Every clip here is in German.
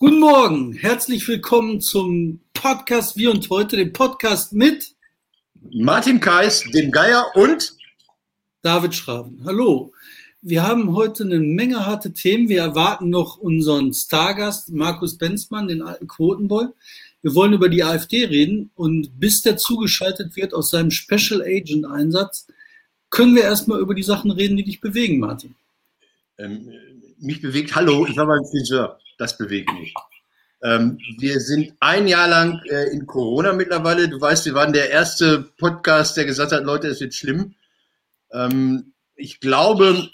Guten Morgen, herzlich willkommen zum Podcast Wir und heute, dem Podcast mit Martin Kais, dem Geier und David Schraven. Hallo, wir haben heute eine Menge harte Themen. Wir erwarten noch unseren Stargast Markus Benzmann, den alten Quotenboy. Wir wollen über die AfD reden und bis der zugeschaltet wird aus seinem Special Agent Einsatz, können wir erstmal über die Sachen reden, die dich bewegen, Martin. Ähm, mich bewegt, hallo, ich war beim Friseur das bewegt mich. Ähm, wir sind ein Jahr lang äh, in Corona mittlerweile. Du weißt, wir waren der erste Podcast, der gesagt hat, Leute, es wird schlimm. Ähm, ich glaube,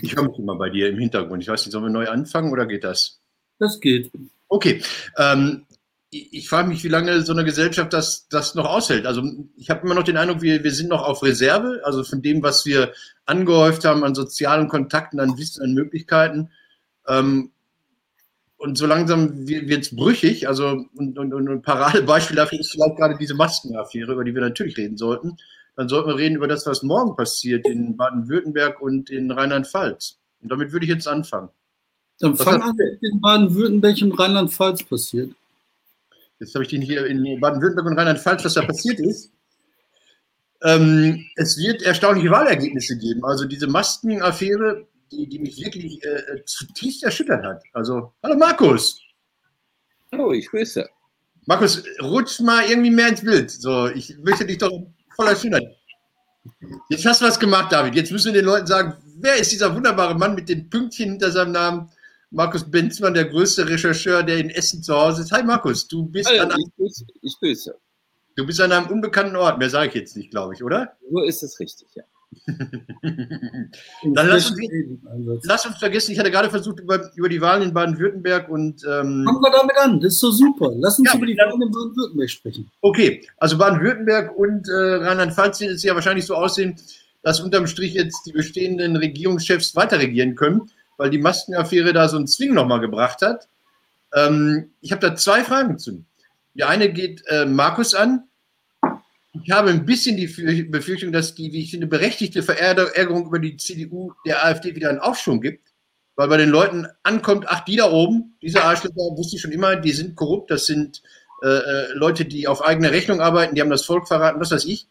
ich höre mich immer bei dir im Hintergrund. Ich weiß nicht, sollen wir neu anfangen oder geht das? Das geht. Okay. Ähm, ich, ich frage mich, wie lange so eine Gesellschaft das, das noch aushält. Also ich habe immer noch den Eindruck, wir, wir sind noch auf Reserve, also von dem, was wir angehäuft haben an sozialen Kontakten, an Wissen, an Möglichkeiten. Ähm, und so langsam wird es brüchig. Also, und, und, und ein Paradebeispiel dafür ist vielleicht gerade diese Maskenaffäre, über die wir natürlich reden sollten. Dann sollten wir reden über das, was morgen passiert in Baden-Württemberg und in Rheinland-Pfalz. Und damit würde ich jetzt anfangen. Dann fang an, in Baden-Württemberg und Rheinland-Pfalz passiert. Jetzt habe ich den hier in Baden-Württemberg und Rheinland-Pfalz, was da passiert ist. Ähm, es wird erstaunliche Wahlergebnisse geben. Also diese Maskenaffäre die, die mich wirklich äh, zutiefst erschüttert hat. Also, hallo Markus. Hallo, ich grüße. Markus, rutsch mal irgendwie mehr ins Bild. So, ich möchte dich doch voller Schönheit. Jetzt hast du was gemacht, David. Jetzt müssen wir den Leuten sagen, wer ist dieser wunderbare Mann mit den Pünktchen hinter seinem Namen? Markus Benzmann, der größte Rechercheur, der in Essen zu Hause ist. Hi Markus, du bist Hallo, an einem, ich grüße, ich grüße. Du bist an einem unbekannten Ort, mehr sage ich jetzt nicht, glaube ich, oder? So ist es richtig, ja. Dann lass uns, lass uns, vergessen, ich hatte gerade versucht, über, über die Wahlen in Baden-Württemberg und. Ähm, Fangen wir damit an, das ist so super. Lass uns ja, über die Wahlen in Baden-Württemberg sprechen. Okay, also Baden-Württemberg und äh, Rheinland-Pfalz wird es ja wahrscheinlich so aussehen, dass unterm Strich jetzt die bestehenden Regierungschefs weiter regieren können, weil die Maskenaffäre da so einen Zwing nochmal gebracht hat. Ähm, ich habe da zwei Fragen zu. Die eine geht äh, Markus an ich habe ein bisschen die Befürchtung, dass die, wie ich finde, berechtigte Verärgerung über die CDU der AfD wieder einen Aufschwung gibt, weil bei den Leuten ankommt, ach, die da oben, diese Arschlöcher, wusste ich schon immer, die sind korrupt, das sind äh, äh, Leute, die auf eigene Rechnung arbeiten, die haben das Volk verraten, was weiß ich.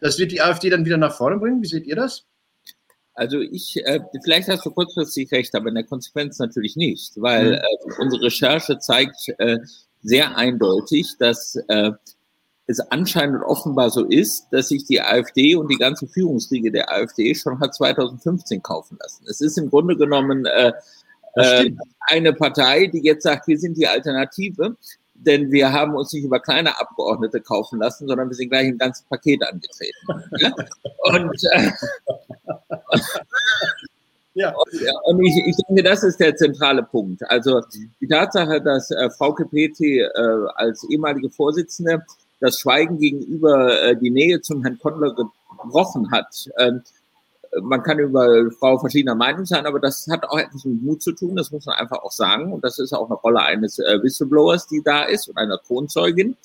Das wird die AfD dann wieder nach vorne bringen. Wie seht ihr das? Also ich, äh, vielleicht hast du kurzfristig recht, aber in der Konsequenz natürlich nicht, weil mhm. äh, unsere Recherche zeigt äh, sehr eindeutig, dass äh, es anscheinend offenbar so ist, dass sich die AfD und die ganze Führungsriege der AfD schon hat 2015 kaufen lassen. Es ist im Grunde genommen äh, äh, eine Partei, die jetzt sagt, wir sind die Alternative, denn wir haben uns nicht über kleine Abgeordnete kaufen lassen, sondern wir sind gleich ein ganzes Paket angetreten. ja? Und, äh, ja. Und, ich, ich, denke, das ist der zentrale Punkt. Also die Tatsache, dass äh, Frau Kepeti äh, als ehemalige Vorsitzende das Schweigen gegenüber äh, die Nähe zum Herrn Kondler gebrochen hat. Ähm, man kann über Frau verschiedener Meinung sein, aber das hat auch etwas mit Mut zu tun, das muss man einfach auch sagen. Und das ist auch eine Rolle eines äh, Whistleblowers, die da ist und einer Kronzeugin.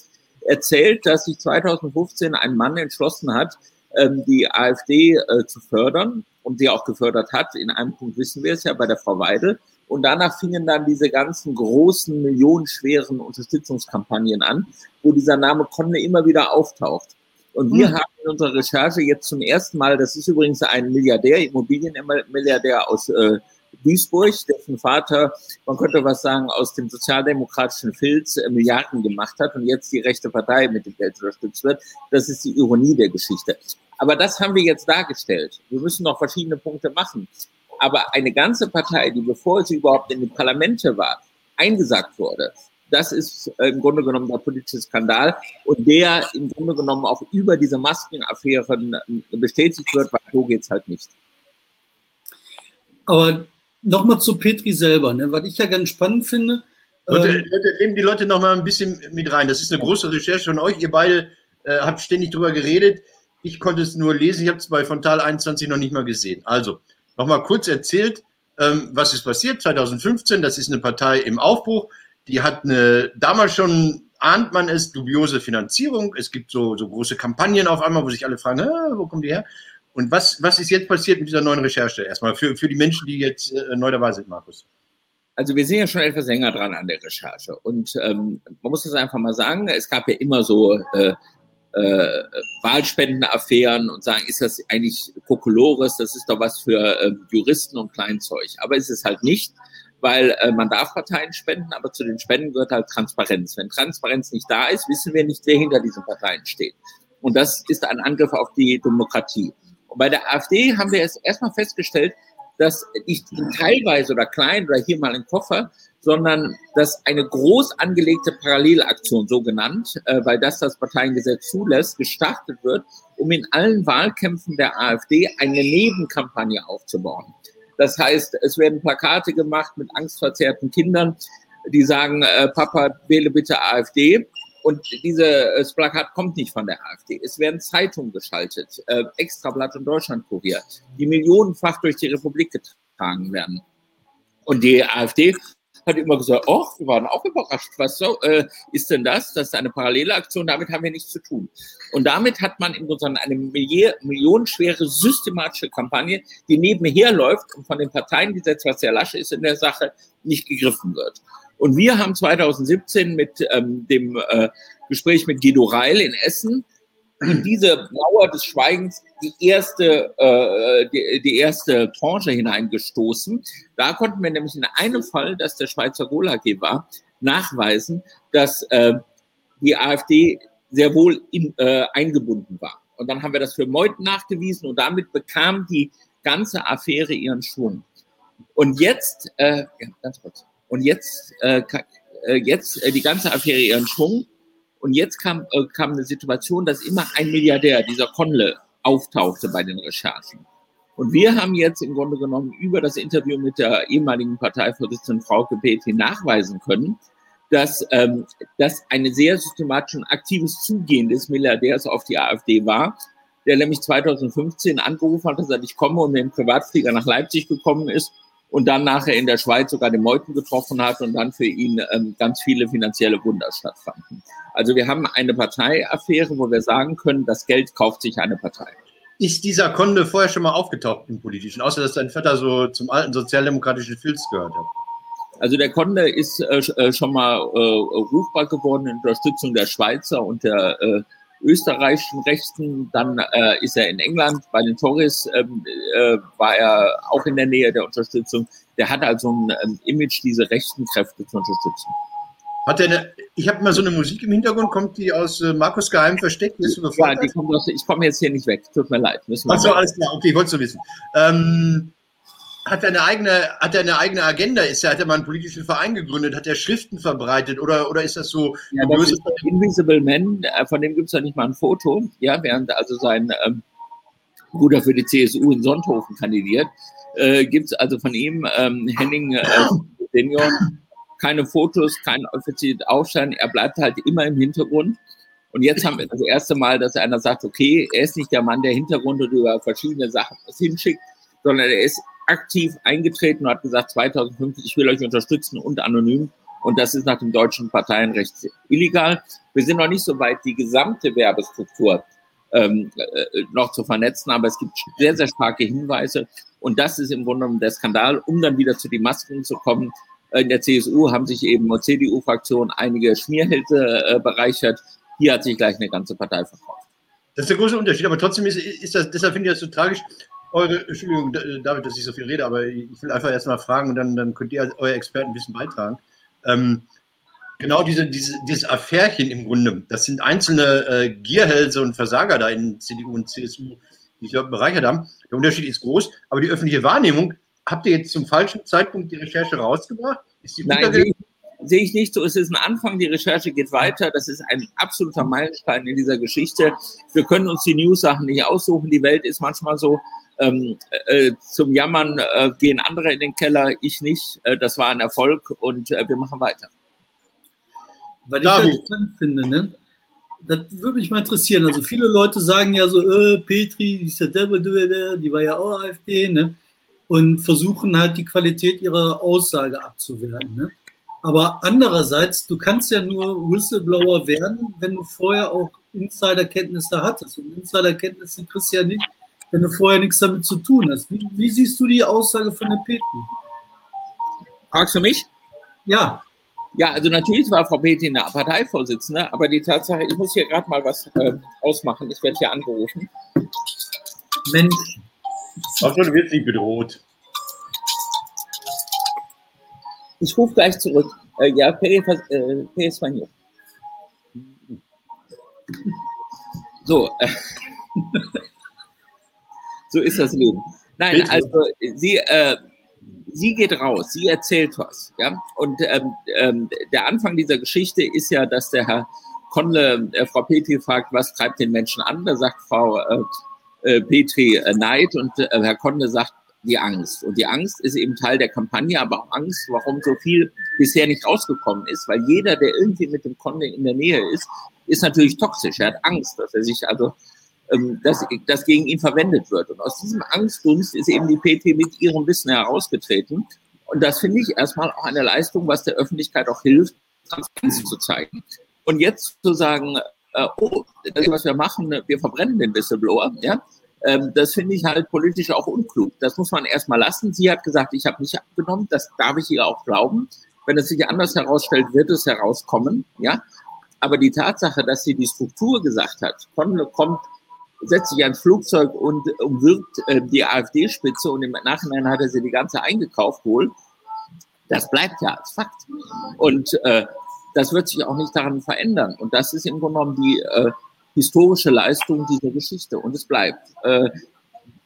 Erzählt, dass sich 2015 ein Mann entschlossen hat, ähm, die AfD äh, zu fördern und sie auch gefördert hat. In einem Punkt wissen wir es ja bei der Frau Weidel. Und danach fingen dann diese ganzen großen, millionenschweren Unterstützungskampagnen an, wo dieser Name Conne immer wieder auftaucht. Und wir mhm. haben in unserer Recherche jetzt zum ersten Mal, das ist übrigens ein Milliardär, Immobilienmilliardär aus äh, Duisburg, dessen Vater, man könnte was sagen, aus dem sozialdemokratischen Filz äh, Milliarden gemacht hat und jetzt die rechte Partei mit dem Geld unterstützt wird. Das ist die Ironie der Geschichte. Aber das haben wir jetzt dargestellt. Wir müssen noch verschiedene Punkte machen. Aber eine ganze Partei, die bevor sie überhaupt in die Parlamente war, eingesagt wurde, das ist äh, im Grunde genommen der politische Skandal und der im Grunde genommen auch über diese Maskenaffären äh, bestätigt wird, weil so geht es halt nicht. Aber nochmal zu Petri selber, ne? was ich ja ganz spannend finde. Leute, ähm, nehmen die Leute nochmal ein bisschen mit rein. Das ist eine große Recherche von euch. Ihr beide äh, habt ständig drüber geredet. Ich konnte es nur lesen. Ich habe es bei Fontal 21 noch nicht mal gesehen. Also, nochmal kurz erzählt, ähm, was ist passiert 2015. Das ist eine Partei im Aufbruch. Die hat eine, damals schon ahnt man es, dubiose Finanzierung. Es gibt so, so große Kampagnen auf einmal, wo sich alle fragen, wo kommen die her? Und was, was ist jetzt passiert mit dieser neuen Recherche? Erstmal für, für die Menschen, die jetzt äh, neu dabei sind, Markus. Also wir sind ja schon etwas länger dran an der Recherche. Und ähm, man muss das einfach mal sagen, es gab ja immer so äh, äh, Wahlspendenaffären und sagen, ist das eigentlich Kokolores, das ist doch was für äh, Juristen und Kleinzeug. Aber ist es halt nicht, weil äh, man darf Parteien spenden, aber zu den Spenden gehört halt Transparenz. Wenn Transparenz nicht da ist, wissen wir nicht, wer hinter diesen Parteien steht. Und das ist ein Angriff auf die Demokratie. Und bei der AfD haben wir es erstmal festgestellt, dass nicht teilweise oder klein oder hier mal ein Koffer, sondern dass eine groß angelegte Parallelaktion, so genannt, äh, weil das das Parteiengesetz zulässt, gestartet wird, um in allen Wahlkämpfen der AfD eine Nebenkampagne aufzubauen. Das heißt, es werden Plakate gemacht mit angstverzerrten Kindern, die sagen, äh, Papa, wähle bitte AfD. Und dieses Plakat kommt nicht von der AfD. Es werden Zeitungen geschaltet, äh, Extrablatt und Deutschlandkurier, die millionenfach durch die Republik getragen werden. Und die AfD hat immer gesagt, oh, wir waren auch überrascht. Was so, äh, ist denn das? Das ist eine parallele Aktion, damit haben wir nichts zu tun. Und damit hat man in Grunde eine millionenschwere systematische Kampagne, die nebenher läuft und von den Parteiengesetz, was sehr lasch ist in der Sache, nicht gegriffen wird. Und wir haben 2017 mit ähm, dem äh, Gespräch mit Guido Reil in Essen diese Mauer des Schweigens die erste, äh, die, die erste Tranche hineingestoßen. Da konnten wir nämlich in einem Fall, dass der Schweizer Gulag war, nachweisen, dass äh, die AfD sehr wohl in, äh, eingebunden war. Und dann haben wir das für Meuthen nachgewiesen und damit bekam die ganze Affäre ihren Schwung. Und jetzt, äh, ja, ganz kurz. Und jetzt, äh, äh, jetzt äh, die ganze Affäre ihren Schwung. Und jetzt kam, äh, kam eine Situation, dass immer ein Milliardär, dieser Conle, auftauchte bei den Recherchen. Und wir haben jetzt im Grunde genommen über das Interview mit der ehemaligen Parteivorsitzenden Frau Petri nachweisen können, dass ähm, das eine sehr systematische und aktives Zugehen des Milliardärs auf die AfD war, der nämlich 2015 angerufen hat, dass er nicht komme und mit dem Privatflieger nach Leipzig gekommen ist und dann nachher in der Schweiz sogar den Meuten getroffen hat und dann für ihn ähm, ganz viele finanzielle Wunder stattfanden. Also wir haben eine Parteiaffäre, wo wir sagen können, das Geld kauft sich eine Partei. Ist dieser Konde vorher schon mal aufgetaucht im Politischen, außer dass sein Vater so zum alten sozialdemokratischen Filz gehört hat? Also der Konde ist äh, äh schon mal äh, rufbar geworden in Unterstützung der Schweizer und der äh, österreichischen Rechten. Dann äh, ist er in England bei den Tories, ähm, äh, war er auch in der Nähe der Unterstützung. Der hat also ein ähm, Image, diese rechten Kräfte zu unterstützen. Hat er eine, ich habe mal so eine Musik im Hintergrund, kommt die aus äh, Markus Geheim versteckt? Ja, die kommt aus, ich komme jetzt hier nicht weg, tut mir leid. Achso, alles klar, okay, wolltest du wissen. Ähm, hat er eine eigene, hat er eine eigene Agenda? Ist er, hat er mal einen politischen Verein gegründet? Hat er Schriften verbreitet? Oder, oder ist das so? Ja, das ist Invisible Man, äh, von dem gibt es ja nicht mal ein Foto. Ja, während also sein ähm, Bruder für die CSU in Sonthofen kandidiert, äh, gibt es also von ihm, ähm, Henning äh, Senior, keine Fotos, kein offizielles Aufschein. Er bleibt halt immer im Hintergrund. Und jetzt haben wir das erste Mal, dass einer sagt, okay, er ist nicht der Mann der Hintergrund und über verschiedene Sachen was hinschickt, sondern er ist aktiv eingetreten und hat gesagt, 2050, ich will euch unterstützen und anonym. Und das ist nach dem deutschen Parteienrecht illegal. Wir sind noch nicht so weit, die gesamte Werbestruktur ähm, äh, noch zu vernetzen, aber es gibt sehr, sehr starke Hinweise. Und das ist im Grunde genommen der Skandal, um dann wieder zu den Masken zu kommen. In der CSU haben sich eben CDU-Fraktion einige Schmierhälse äh, bereichert. Hier hat sich gleich eine ganze Partei verkauft. Das ist der große Unterschied. Aber trotzdem ist, ist das, deshalb finde ich das so tragisch, eure, Entschuldigung, David, dass ich so viel rede, aber ich will einfach erst mal fragen und dann, dann könnt ihr euer Expertenwissen beitragen. Ähm, genau diese, diese, dieses Affärchen im Grunde, das sind einzelne äh, Gierhälse und Versager da in CDU und CSU, die sich bereichert haben. Der Unterschied ist groß, aber die öffentliche Wahrnehmung, habt ihr jetzt zum falschen Zeitpunkt die Recherche rausgebracht? Ist die Nein, sehe ich, sehe ich nicht so. Es ist ein Anfang, die Recherche geht weiter. Das ist ein absoluter Meilenstein in dieser Geschichte. Wir können uns die News-Sachen nicht aussuchen. Die Welt ist manchmal so, ähm, äh, zum Jammern äh, gehen andere in den Keller, ich nicht. Äh, das war ein Erfolg und äh, wir machen weiter. Weil ich das interessant finde, ne? Das würde mich mal interessieren. Also viele Leute sagen ja so, äh, Petri, die ist der Devil, die war ja auch AfD, ne? Und versuchen halt die Qualität ihrer Aussage abzuwerten. Ne? Aber andererseits, du kannst ja nur Whistleblower werden, wenn du vorher auch Insiderkenntnisse hattest. Und Insiderkenntnisse kriegst du ja nicht, wenn du vorher nichts damit zu tun hast. Wie, wie siehst du die Aussage von der Petri? Fragst du mich? Ja. Ja, also natürlich war Frau Petri eine Parteivorsitzende, aber die Tatsache, ich muss hier gerade mal was äh, ausmachen, ich werde hier angerufen. Mensch. Ach, du wirst nicht bedroht. Ich rufe gleich zurück. Äh, ja, Pere äh. So. Äh, so ist das Leben. Nein, Bitte. also sie, äh, sie geht raus, sie erzählt was. Ja? Und ähm, ähm, der Anfang dieser Geschichte ist ja, dass der Herr Konle äh, Frau Petri fragt, was treibt den Menschen an? Da sagt Frau äh, äh Petri äh, Neid und äh, Herr Konle sagt die Angst. Und die Angst ist eben Teil der Kampagne, aber auch Angst, warum so viel bisher nicht rausgekommen ist, weil jeder, der irgendwie mit dem Konle in der Nähe ist, ist natürlich toxisch. Er hat Angst, dass er sich also ähm, dass das gegen ihn verwendet wird. Und aus diesem Angstdunst ist eben die PT mit ihrem Wissen herausgetreten. Und das finde ich erstmal auch eine Leistung, was der Öffentlichkeit auch hilft, Transparenz zu zeigen. Und jetzt zu sagen, äh, oh, das, was wir machen, wir verbrennen den Whistleblower, ja, ähm, das finde ich halt politisch auch unklug. Das muss man erstmal lassen. Sie hat gesagt, ich habe nicht abgenommen, das darf ich ihr auch glauben. Wenn es sich anders herausstellt, wird es herauskommen, ja. Aber die Tatsache, dass sie die Struktur gesagt hat, kommt setzt sich ans Flugzeug und umwirbt äh, die AfD-Spitze und im Nachhinein hat er sie die ganze eingekauft wohl. Das bleibt ja als Fakt. Und äh, das wird sich auch nicht daran verändern. Und das ist im Grunde genommen die äh, historische Leistung dieser Geschichte. Und es bleibt. Äh,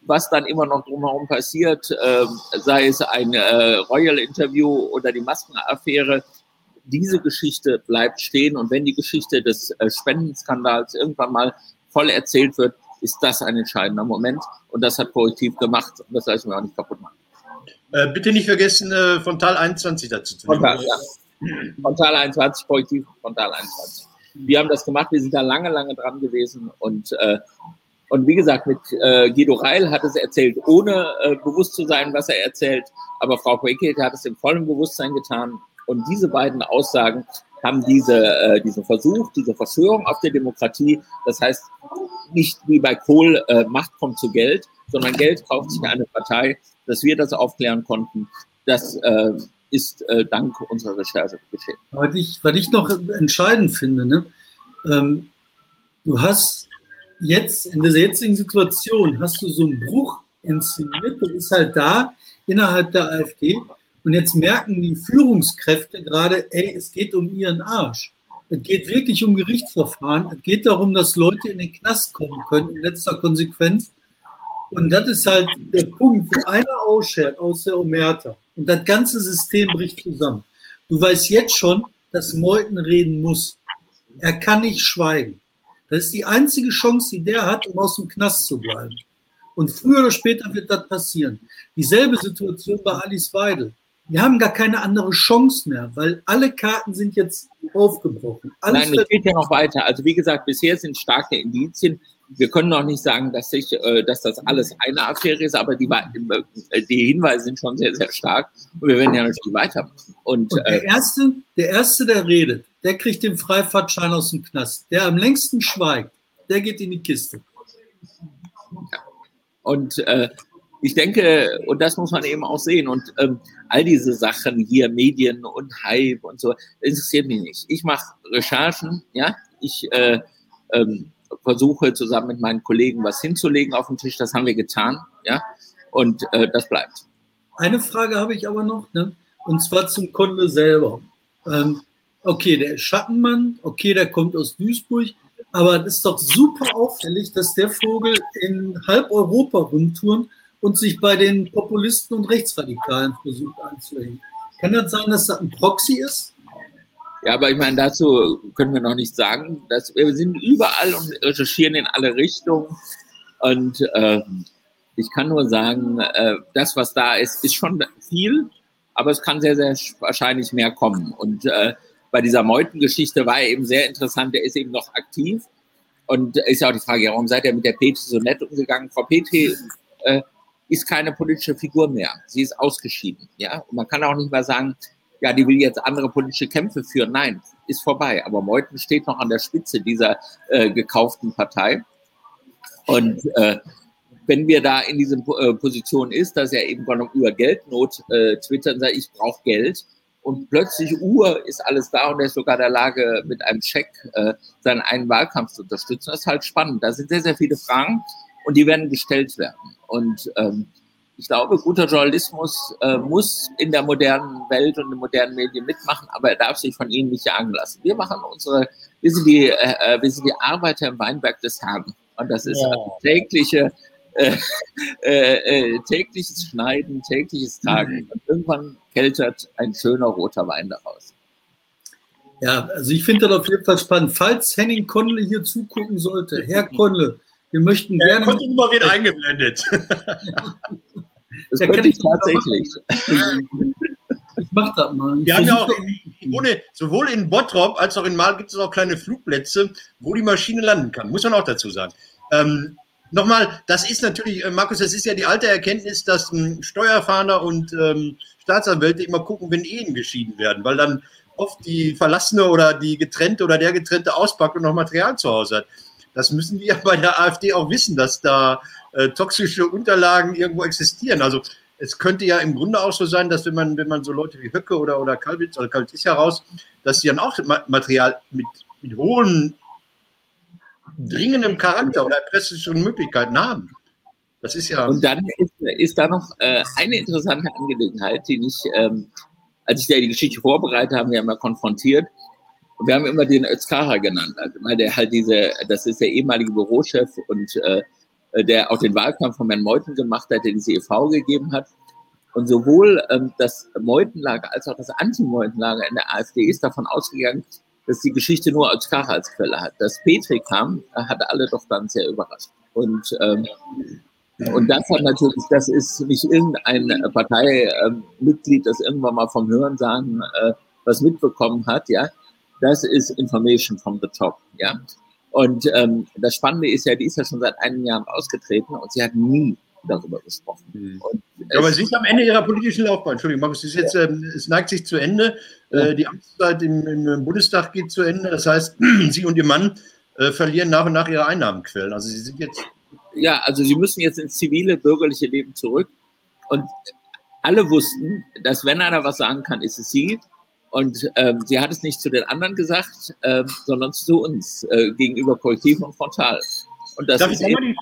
was dann immer noch drumherum passiert, äh, sei es ein äh, Royal-Interview oder die Maskenaffäre, diese Geschichte bleibt stehen. Und wenn die Geschichte des äh, Spendenskandals irgendwann mal voll erzählt wird, ist das ein entscheidender Moment. Und das hat Korrektiv gemacht. Und das lassen wir auch nicht kaputt machen. Äh, bitte nicht vergessen, äh, Frontal 21 dazu zu nehmen. Frontal, ja. Frontal 21, Korrektiv, Frontal 21. Wir haben das gemacht, wir sind da lange, lange dran gewesen. Und, äh, und wie gesagt, mit äh, Guido Reil hat es erzählt, ohne äh, bewusst zu sein, was er erzählt. Aber Frau Poekete hat es im vollen Bewusstsein getan. Und diese beiden Aussagen haben diese, äh, diesen Versuch, diese Verschwörung auf der Demokratie, das heißt nicht wie bei Kohl, äh, Macht kommt zu Geld, sondern Geld kauft sich eine Partei, dass wir das aufklären konnten, das äh, ist äh, dank unserer Recherche geschehen. Was ich, was ich noch entscheidend finde, ne? Ähm, du hast jetzt in dieser jetzigen Situation, hast du so einen Bruch inszeniert, du bist halt da innerhalb der AfD und jetzt merken die Führungskräfte gerade, ey, es geht um ihren Arsch. Es geht wirklich um Gerichtsverfahren. Es geht darum, dass Leute in den Knast kommen können, in letzter Konsequenz. Und das ist halt der Punkt, wo einer ausschert aus der Omerta. Und das ganze System bricht zusammen. Du weißt jetzt schon, dass Meuthen reden muss. Er kann nicht schweigen. Das ist die einzige Chance, die der hat, um aus dem Knast zu bleiben. Und früher oder später wird das passieren. Dieselbe Situation bei Alice Weidel wir haben gar keine andere Chance mehr, weil alle Karten sind jetzt aufgebrochen. Alles Nein, es geht ja noch weiter. Also wie gesagt, bisher sind starke Indizien. Wir können noch nicht sagen, dass, ich, äh, dass das alles eine Affäre ist, aber die, äh, die Hinweise sind schon sehr, sehr stark. Und wir werden ja natürlich weitermachen. Und, Und der, äh, Erste, der Erste, der redet, der kriegt den Freifahrtschein aus dem Knast. Der am längsten schweigt, der geht in die Kiste. Ja. Und äh, ich denke, und das muss man eben auch sehen, und ähm, all diese Sachen hier, Medien und Hype und so, interessiert mich nicht. Ich mache Recherchen, ja, ich äh, ähm, versuche zusammen mit meinen Kollegen was hinzulegen auf den Tisch, das haben wir getan, ja, und äh, das bleibt. Eine Frage habe ich aber noch, ne? und zwar zum Kunde selber. Ähm, okay, der Schattenmann, okay, der kommt aus Duisburg, aber es ist doch super auffällig, dass der Vogel in halb Europa rumtouren und sich bei den Populisten und Rechtsradikalen versucht anzuhängen. Kann das sein, dass das ein Proxy ist? Ja, aber ich meine, dazu können wir noch nicht sagen. Dass wir sind überall und recherchieren in alle Richtungen. Und äh, ich kann nur sagen, äh, das, was da ist, ist schon viel, aber es kann sehr, sehr wahrscheinlich mehr kommen. Und äh, bei dieser Meuten-Geschichte war er eben sehr interessant, der ist eben noch aktiv. Und ist ja auch die Frage, warum seid ihr mit der Petri so nett umgegangen? Frau Petri äh, ist keine politische Figur mehr. Sie ist ausgeschieden. Ja, und man kann auch nicht mal sagen, ja, die will jetzt andere politische Kämpfe führen. Nein, ist vorbei. Aber Meuthen steht noch an der Spitze dieser äh, gekauften Partei. Und äh, wenn wir da in dieser äh, Position ist, dass er eben über Geldnot äh, twittert sagt, ich brauche Geld und plötzlich Uhr ist alles da und er ist sogar in der Lage, mit einem Scheck äh, seinen einen Wahlkampf zu unterstützen. Das ist halt spannend. Da sind sehr, sehr viele Fragen und die werden gestellt werden. Und ähm, ich glaube, guter Journalismus äh, muss in der modernen Welt und in modernen Medien mitmachen, aber er darf sich von ihnen nicht jagen lassen. Wir machen unsere, wir sind die, äh, äh wir sind die Arbeiter im Weinberg des Herrn. Und das ist ja. tägliche, äh, äh, äh, tägliches Schneiden, tägliches Tragen. Mhm. Und irgendwann keltert ein schöner roter Wein daraus. Ja, also ich finde das auf jeden Fall spannend. Falls Henning Konle hier zugucken sollte, Herr Konle, wir möchten gerne. Herr Konle wird eingeblendet. Das da könnte ich tatsächlich. Ich mach das mal. Wir haben ja auch ohne, sowohl in Bottrop als auch in Mal gibt es auch kleine Flugplätze, wo die Maschine landen kann. Muss man auch dazu sagen. Ähm, Nochmal, das ist natürlich, äh, Markus, das ist ja die alte Erkenntnis, dass ähm, Steuerfahnder und ähm, Staatsanwälte immer gucken, wenn Ehen geschieden werden, weil dann oft die Verlassene oder die Getrennte oder der Getrennte auspackt und noch Material zu Hause hat. Das müssen wir bei der AfD auch wissen, dass da äh, toxische Unterlagen irgendwo existieren. Also es könnte ja im Grunde auch so sein, dass wenn man, wenn man so Leute wie Höcke oder, oder Kalbitz oder Kalbitz ist ja raus, dass sie dann auch Material mit, mit hohen, dringendem Charakter oder erpresserischen Möglichkeiten haben. Das ist ja. Und dann ist, ist da noch äh, eine interessante Angelegenheit, die ich, ähm, als ich ja die Geschichte vorbereitet habe, wir haben ja konfrontiert. Und wir haben immer den Özkara genannt, also, weil der halt diese, das ist der ehemalige Bürochef und äh, äh, der auch den Wahlkampf von Herrn Meuthen gemacht hat, der diese e.V. gegeben hat. Und sowohl ähm, das Meutenlager als auch das Anti-Meutenlager in der AfD ist davon ausgegangen, dass die Geschichte nur Kach als Quelle hat. Dass Petri kam, hat alle doch dann sehr überrascht. Und, ähm, und das hat natürlich, das ist nicht irgendein Parteimitglied, das irgendwann mal vom Hörensagen äh, was mitbekommen hat, ja. Das ist Information from the top, ja. Und ähm, das Spannende ist ja, die ist ja schon seit einigen Jahren ausgetreten und sie hat nie darüber gesprochen. Mhm. aber sie ist am Ende ihrer politischen Laufbahn. Entschuldigung, Markus, es, jetzt, ähm, es neigt sich zu Ende. Äh, die Amtszeit im, im, Bundestag geht zu Ende. Das heißt, sie und ihr Mann äh, verlieren nach und nach ihre Einnahmenquellen. Also sie sind jetzt. Ja, also sie müssen jetzt ins zivile, bürgerliche Leben zurück. Und alle wussten, dass wenn einer was sagen kann, ist es sie. Und ähm, sie hat es nicht zu den anderen gesagt, äh, sondern zu uns äh, gegenüber Kollektiv und Frontal. Und das darf, ich da mal die,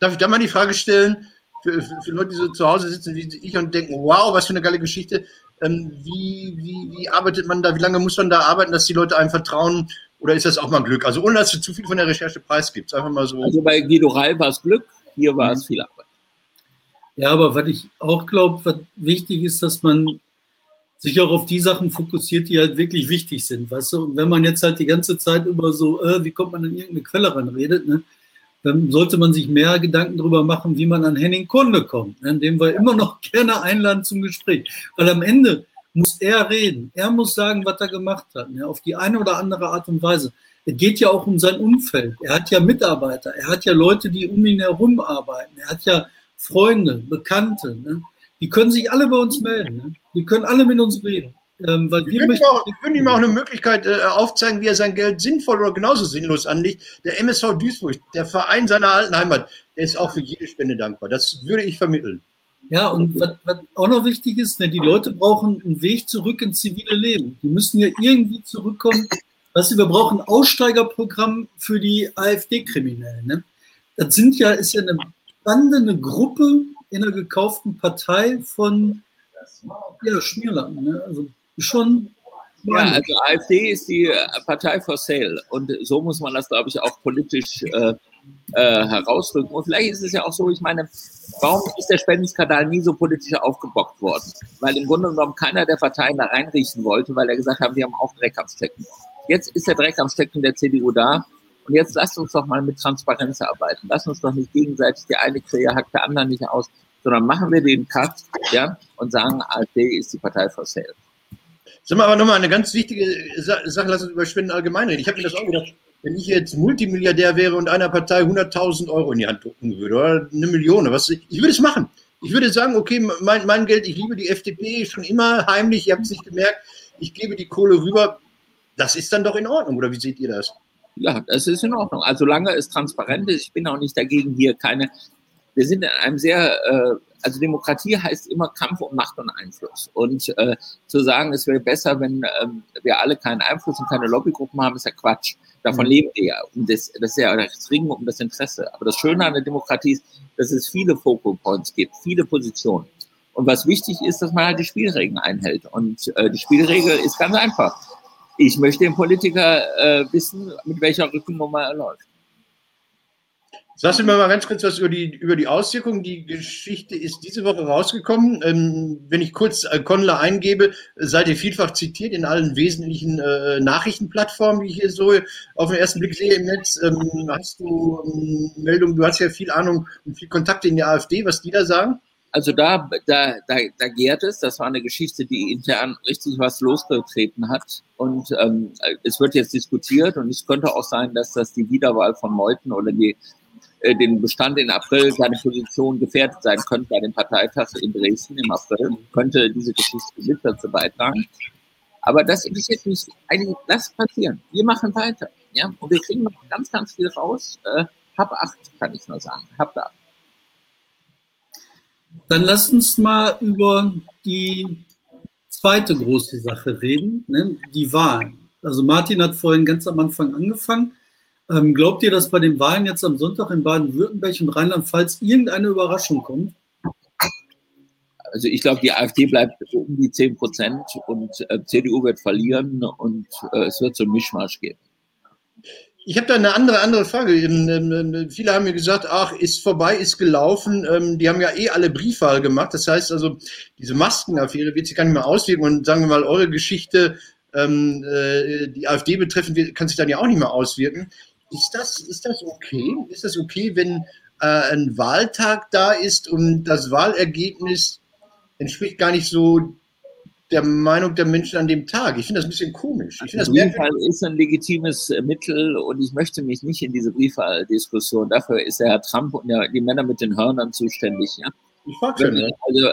darf ich da mal die Frage stellen, für, für, für, Leute, die so zu Hause sitzen wie ich und denken, wow, was für eine geile Geschichte. Ähm, wie, wie, wie arbeitet man da, wie lange muss man da arbeiten, dass die Leute einem vertrauen? Oder ist das auch mal Glück? Also ohne, dass du zu viel von der Recherche preisgibst. Einfach mal so. Also bei Guido Reil war es Glück, hier war mhm. es viel Arbeit. Ja, aber was ich auch glaube, was wichtig ist, dass man sich auch auf die Sachen fokussiert, die halt wirklich wichtig sind, weißt du? Und wenn man jetzt halt die ganze Zeit über so, äh, wie kommt man an irgendeine Quelle ran redet, ne? dann sollte man sich mehr Gedanken darüber machen, wie man an Henning Kunde kommt, ne? indem wir immer noch gerne einladen zum Gespräch. Weil am Ende muss er reden. Er muss sagen, was er gemacht hat, ne? auf die eine oder andere Art und Weise. Es geht ja auch um sein Umfeld. Er hat ja Mitarbeiter, er hat ja Leute, die um ihn herum arbeiten, er hat ja Freunde, Bekannte. Ne? Die können sich alle bei uns melden. Ne? Die können alle mit uns reden. Ähm, weil wir, wir, möchten, auch, wir können ihm auch eine Möglichkeit äh, aufzeigen, wie er sein Geld sinnvoll oder genauso sinnlos anlegt. Der MSV Duisburg, der Verein seiner alten Heimat, der ist auch für jede Spende dankbar. Das würde ich vermitteln. Ja, und was, was auch noch wichtig ist, ne, die Leute brauchen einen Weg zurück ins zivile Leben. Die müssen ja irgendwie zurückkommen. Weißt du, wir brauchen ein Aussteigerprogramm für die AfD-Kriminellen. Ne? Das sind ja, ist ja eine spannende Gruppe in einer gekauften Partei von ja, Schmierlappen. Ne? Also schon. Ja, also AfD ist die äh, Partei for Sale und so muss man das, glaube ich, auch politisch äh, äh, herausrücken. Und vielleicht ist es ja auch so, ich meine, warum ist der Spendenskandal nie so politisch aufgebockt worden? Weil im Grunde genommen keiner der Parteien da reinriechen wollte, weil er gesagt hat, wir haben auch Dreck am Stecken. Jetzt ist der Dreck am Stecken der CDU da und jetzt lasst uns doch mal mit Transparenz arbeiten. Lasst uns doch nicht gegenseitig die eine Krähe hackt der anderen nicht aus, sondern machen wir den Cut ja, und sagen, AfD ist die Partei for Sale. Sag mal, aber nochmal eine ganz wichtige Sache, lass uns über Spenden allgemein reden. Ich habe mir das auch gedacht, wenn ich jetzt Multimilliardär wäre und einer Partei 100.000 Euro in die Hand drucken würde oder eine Million, was, ich würde es machen. Ich würde sagen, okay, mein, mein Geld, ich liebe die FDP schon immer heimlich, ihr habt es nicht gemerkt, ich gebe die Kohle rüber. Das ist dann doch in Ordnung, oder wie seht ihr das? Ja, das ist in Ordnung. Also solange es transparent ist, ich bin auch nicht dagegen, hier keine. Wir sind in einem sehr äh, also Demokratie heißt immer Kampf um Macht und Einfluss. Und äh, zu sagen, es wäre besser, wenn ähm, wir alle keinen Einfluss und keine Lobbygruppen haben, ist ja Quatsch. Davon mhm. leben wir ja. Und das, das ist ja das Ringen um das Interesse. Aber das Schöne an der Demokratie ist, dass es viele Focal Points gibt, viele Positionen. Und was wichtig ist, dass man halt die Spielregeln einhält. Und äh, die Spielregel ist ganz einfach. Ich möchte den Politiker äh, wissen, mit welcher Rückennummer er läuft. Sagst du mir mal ganz kurz was über die, über die Auswirkungen. Die Geschichte ist diese Woche rausgekommen. Ähm, wenn ich kurz äh, eingebe, seid ihr vielfach zitiert in allen wesentlichen äh, Nachrichtenplattformen, die ich hier so auf den ersten Blick sehe im Netz. Ähm, hast du ähm, Meldungen, du hast ja viel Ahnung und viel Kontakte in der AfD, was die da sagen? Also da, da, da, da gärt es, das war eine Geschichte, die intern richtig was losgetreten hat. Und ähm, es wird jetzt diskutiert und es könnte auch sein, dass das die Wiederwahl von Meuthen oder die äh, den Bestand in April seine Position gefährdet sein könnte bei dem Parteitag in Dresden im April, könnte diese Geschichte mit dazu beitragen. Aber das interessiert mich eigentlich, lass passieren. Wir machen weiter. Ja? Und wir kriegen noch ganz, ganz viel raus. Äh, hab acht, kann ich nur sagen. Hab acht. Dann lass uns mal über die zweite große Sache reden, ne? die Wahlen. Also Martin hat vorhin ganz am Anfang angefangen. Ähm, glaubt ihr, dass bei den Wahlen jetzt am Sonntag in Baden-Württemberg und Rheinland-Pfalz irgendeine Überraschung kommt? Also ich glaube, die AfD bleibt um die 10 Prozent und äh, CDU wird verlieren und äh, es wird so einen Mischmasch geben. Ich habe da eine andere, andere Frage. Ähm, ähm, ähm, viele haben mir gesagt, ach, ist vorbei, ist gelaufen. die haben ja eh alle Briefwahl gemacht. Das heißt also, diese Maskenaffäre wird sich gar nicht mehr auswirken. Und sagen wir mal, eure Geschichte, äh, die AfD betreffend, kann sich dann ja auch nicht mehr auswirken. Ist das, ist das okay? Ist das okay, wenn äh, ein Wahltag da ist und das Wahlergebnis entspricht gar nicht so der Meinung der Menschen an dem Tag. Ich finde das ein bisschen komisch. Ich das Briefwahl ist ein legitimes äh, Mittel und ich möchte mich nicht in diese Briefwahldiskussion. Dafür ist der Herr Trump und die Männer mit den Hörnern zuständig. Ja? Ich schon. Also,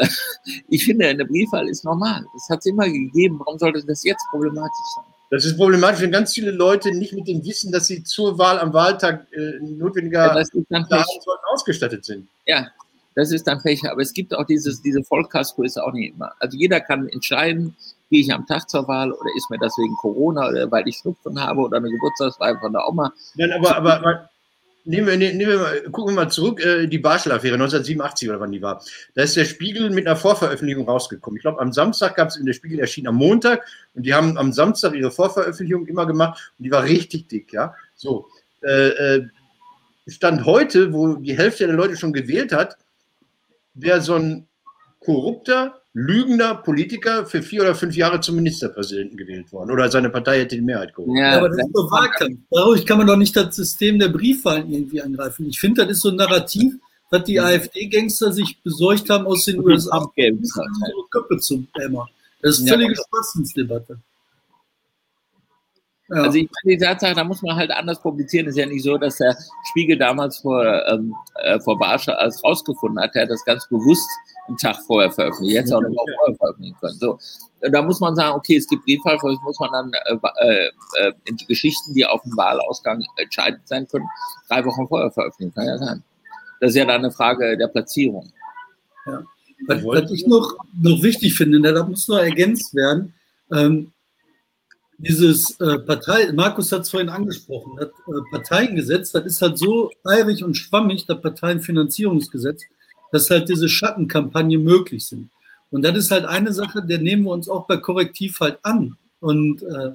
ich finde, eine Briefwahl ist normal. Das hat es immer gegeben. Warum sollte das jetzt problematisch sein? Das ist problematisch, wenn ganz viele Leute nicht mit dem Wissen, dass sie zur Wahl am Wahltag äh, notwendiger ja, ausgestattet sind. Ja, das ist dann Fächer. Aber es gibt auch dieses, diese Vollkasko-Größe auch nicht immer. Also jeder kann entscheiden, gehe ich am Tag zur Wahl oder ist mir das wegen Corona oder weil ich Schnupfen habe oder eine Geburtstagsfeier von der Oma. Nein, aber, aber, aber nehmen wir, nehmen wir mal, gucken wir mal zurück, äh, die Barschel-Affäre 1987 oder wann die war. Da ist der Spiegel mit einer Vorveröffentlichung rausgekommen. Ich glaube, am Samstag gab es in der Spiegel erschienen am Montag und die haben am Samstag ihre Vorveröffentlichung immer gemacht und die war richtig dick, ja. So. Äh, äh, Stand heute, wo die Hälfte der Leute schon gewählt hat, wäre so ein korrupter, lügender Politiker für vier oder fünf Jahre zum Ministerpräsidenten gewählt worden. Oder seine Partei hätte die Mehrheit geholt. Ja, aber das ist doch Wahlkampf. Dadurch kann man doch nicht das System der Briefwahlen irgendwie angreifen. Ich finde, das ist so ein Narrativ, dass die AfD-Gangster sich besorgt haben aus den USA, Köpfe zu. Das ist völlige ja, Schwachsinnsdebatte. Ja. Also ich meine, die Tatsache, da muss man halt anders publizieren. Es ist ja nicht so, dass der Spiegel damals vor, ähm, äh, vor Barsche alles rausgefunden hat. Er hat das ganz bewusst einen Tag vorher veröffentlicht. Jetzt auch noch mal vorher veröffentlichen können. So, da muss man sagen, okay, es gibt Briefwahl, muss man dann äh, äh, in die Geschichten, die auf dem Wahlausgang entscheidend sein können, drei Wochen vorher veröffentlichen. Kann ja sein. Das ist ja dann eine Frage der Platzierung. Ja. Was, was ich noch, noch wichtig finde, da muss noch ergänzt werden, ähm, dieses äh, Partei, Markus hat es vorhin angesprochen, das äh, Parteiengesetz, das ist halt so eilig und schwammig, das Parteienfinanzierungsgesetz, dass halt diese Schattenkampagnen möglich sind. Und das ist halt eine Sache, der nehmen wir uns auch bei Korrektiv halt an. Und äh,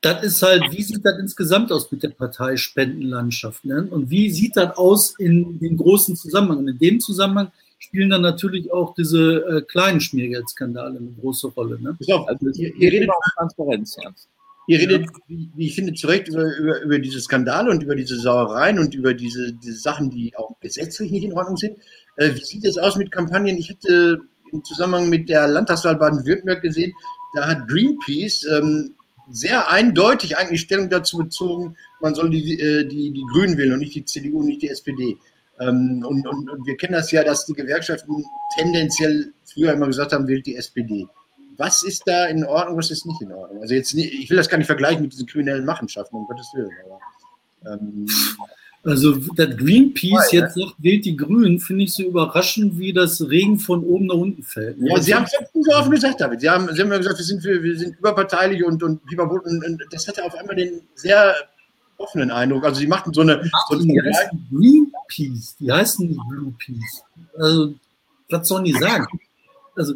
das ist halt, wie sieht das insgesamt aus mit der Parteispendenlandschaft? Ne? Und wie sieht das aus in dem großen Zusammenhang? Und in dem Zusammenhang spielen dann natürlich auch diese äh, kleinen Schmiergeldskandale eine große Rolle. Ne? Also, ihr, ihr redet über Transparenz, ja. Ihr redet, wie ich finde, zu Recht über, über, über diese Skandale und über diese Sauereien und über diese, diese Sachen, die auch gesetzlich nicht in Ordnung sind. Äh, wie sieht es aus mit Kampagnen? Ich hatte im Zusammenhang mit der Landtagswahl Baden-Württemberg gesehen, da hat Greenpeace ähm, sehr eindeutig eigentlich Stellung dazu bezogen, man soll die, äh, die, die Grünen wählen und nicht die CDU und nicht die SPD. Ähm, und, und, und, wir kennen das ja, dass die Gewerkschaften tendenziell früher immer gesagt haben, wählt die SPD. Was ist da in Ordnung, was ist nicht in Ordnung? Also jetzt, ich will das gar nicht vergleichen mit diesen kriminellen Machenschaften, um Gottes Willen. Aber, ähm, Also, dass Greenpeace jetzt sagt, wählt die Grünen, finde ich so überraschend, wie das Regen von oben nach unten fällt. Ja, Sie haben es so offen gesagt, David. Sie haben, Sie haben ja gesagt, wir sind, für, wir sind überparteilich und, und, und, das hatte auf einmal den sehr offenen Eindruck. Also, Sie machten so eine. Ach, so die heißen Greenpeace, die heißen nicht Blue Peace. Also, was sollen die sagen? Also,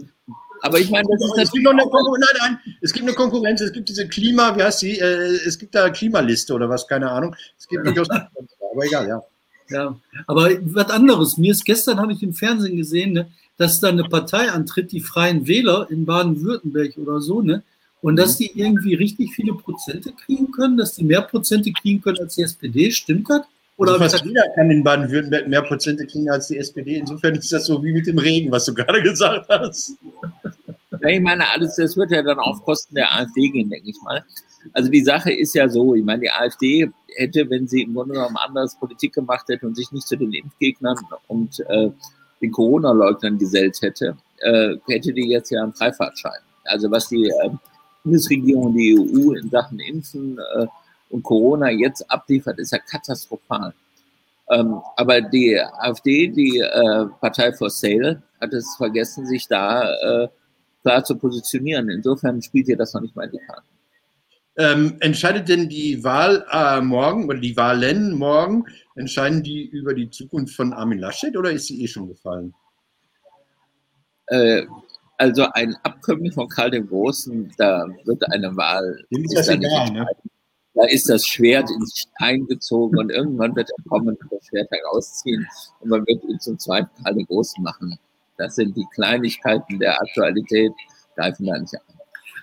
aber ich meine, das ist es gibt, noch eine Konkurrenz, nein, nein, es gibt eine Konkurrenz, es gibt diese Klima, wie heißt sie? Äh, es gibt da Klimaliste oder was, keine Ahnung. Es gibt durchaus, aber egal, ja. Ja, aber was anderes. Mir ist gestern, habe ich im Fernsehen gesehen, ne, dass da eine Partei antritt, die Freien Wähler in Baden-Württemberg oder so, ne? Und dass die irgendwie richtig viele Prozente kriegen können, dass die mehr Prozente kriegen können als die SPD. Stimmt das? Oder also fast jeder kann in Baden-Württemberg mehr Prozente kriegen als die SPD. Insofern ist das so wie mit dem Regen, was du gerade gesagt hast. Ja, ich meine, alles, das wird ja dann auf Kosten der AfD gehen, denke ich mal. Also die Sache ist ja so, ich meine, die AfD hätte, wenn sie im Grunde genommen anders Politik gemacht hätte und sich nicht zu den Impfgegnern und äh, den Corona-Leugnern gesellt hätte, äh, hätte die jetzt ja einen Freifahrtschein. Also was die äh, Bundesregierung, die EU in Sachen Impfen äh, und Corona jetzt abliefert, ist ja katastrophal. Ähm, aber die AfD, die äh, Partei for Sale, hat es vergessen, sich da äh, klar zu positionieren. Insofern spielt ihr das noch nicht mal in die Karten. Ähm, entscheidet denn die Wahl äh, morgen oder die Wahlen morgen, entscheiden die über die Zukunft von Armin Laschet oder ist sie eh schon gefallen? Äh, also ein Abkömmling von Karl dem Großen, da wird eine Wahl. Dem ist das egal, ne? Da ist das Schwert ins Stein gezogen und irgendwann wird er kommen und das Schwert herausziehen und man wird ihn zum zweiten den Großen machen. Das sind die Kleinigkeiten der Aktualität, greifen da nicht an.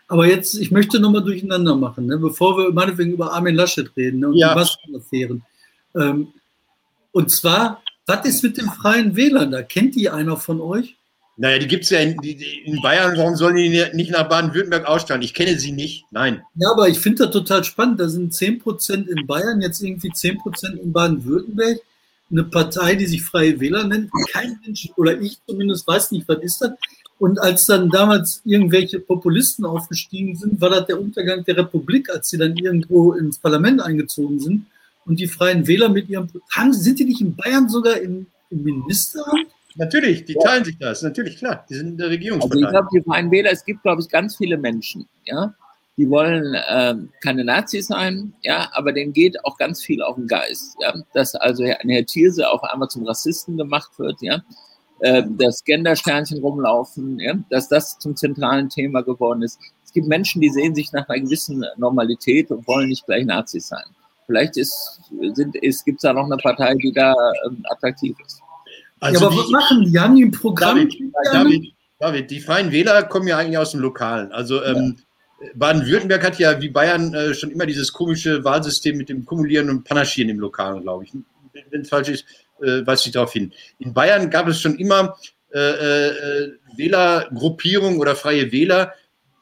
Aber jetzt, ich möchte nochmal durcheinander machen, ne? bevor wir meinetwegen über Armin Laschet reden ne? und ja. die Maskenaffären. Ähm, und zwar, was ist mit den Freien Wählern da? Kennt die einer von euch? Naja, die gibt es ja in, in, Bayern. Warum sollen die nicht nach Baden-Württemberg ausstrahlen? Ich kenne sie nicht. Nein. Ja, aber ich finde das total spannend. Da sind 10% in Bayern, jetzt irgendwie 10% in Baden-Württemberg. Eine Partei, die sich Freie Wähler nennt. Kein Mensch, oder ich zumindest, weiß nicht, was ist das. Und als dann damals irgendwelche Populisten aufgestiegen sind, war das der Untergang der Republik, als sie dann irgendwo ins Parlament eingezogen sind. Und die Freien Wähler mit ihrem. Haben, sind die nicht in Bayern sogar im, im Ministeramt? Natürlich, die teilen sich das, natürlich, klar. Die sind in der Regierungspartei. Also ich glaube, die Freien Wähler, es gibt, glaube ich, ganz viele Menschen, ja, die wollen äh, keine Nazis sein, ja, aber denen geht auch ganz viel auf den Geist, ja, dass also ein Herr Thierse auf einmal zum Rassisten gemacht wird, ja, äh, dass Gendersternchen rumlaufen, ja, dass das zum zentralen Thema geworden ist. Es gibt Menschen, die sehen sich nach einer gewissen Normalität und wollen nicht gleich Nazis sein. Vielleicht ist, sind, ist, gibt es da noch eine Partei, die da ähm, attraktiv ist. Also ja, aber die, was machen die? Haben die ein Programm? David, David, David, die Freien Wähler kommen ja eigentlich aus dem Lokalen. Also ähm, Baden-Württemberg hat ja wie Bayern äh, schon immer dieses komische Wahlsystem mit dem Kumulieren und Panaschieren im Lokalen, glaube ich. Wenn es falsch ist, äh, weise ich darauf hin. In Bayern gab es schon immer äh, äh, Wählergruppierungen oder freie Wähler,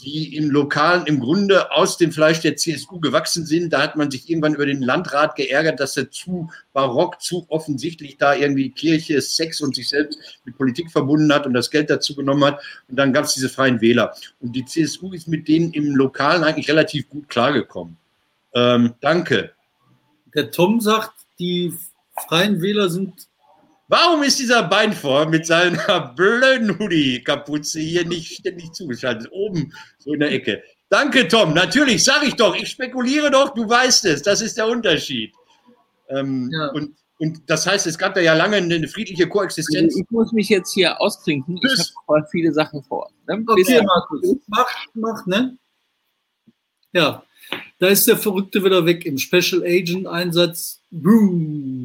die im Lokalen im Grunde aus dem Fleisch der CSU gewachsen sind. Da hat man sich irgendwann über den Landrat geärgert, dass er zu barock, zu offensichtlich da irgendwie Kirche, Sex und sich selbst mit Politik verbunden hat und das Geld dazu genommen hat. Und dann gab es diese freien Wähler. Und die CSU ist mit denen im Lokalen eigentlich relativ gut klargekommen. Ähm, danke. Der Tom sagt, die freien Wähler sind Warum ist dieser Beinform mit seiner blöden Hoodie-Kapuze hier nicht ständig zugeschaltet? Oben, so in der Ecke. Danke, Tom. Natürlich, sag ich doch. Ich spekuliere doch, du weißt es. Das ist der Unterschied. Ähm, ja. und, und das heißt, es gab da ja lange eine friedliche Koexistenz. Ich muss mich jetzt hier ausklinken. Tschüss. Ich habe viele Sachen vor. Ne? Okay, Markus. Mach, mach, ne? Ja, da ist der Verrückte wieder weg im Special Agent Einsatz. Boom.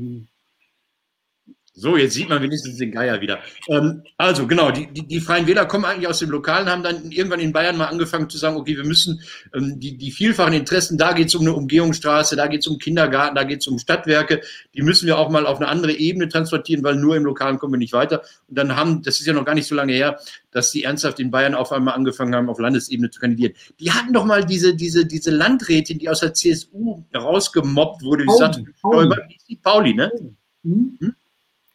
So, jetzt sieht man wenigstens den Geier wieder. Ähm, also genau, die, die, die, Freien Wähler kommen eigentlich aus dem Lokalen, haben dann irgendwann in Bayern mal angefangen zu sagen, okay, wir müssen ähm, die, die vielfachen Interessen, da geht es um eine Umgehungsstraße, da geht es um Kindergarten, da geht es um Stadtwerke, die müssen wir auch mal auf eine andere Ebene transportieren, weil nur im Lokalen kommen wir nicht weiter. Und dann haben, das ist ja noch gar nicht so lange her, dass die ernsthaft in Bayern auf einmal angefangen haben, auf Landesebene zu kandidieren. Die hatten doch mal diese, diese, diese Landrätin, die aus der CSU rausgemobbt wurde, wie gesagt, Pauli, Pauli ne? Hm? Hm?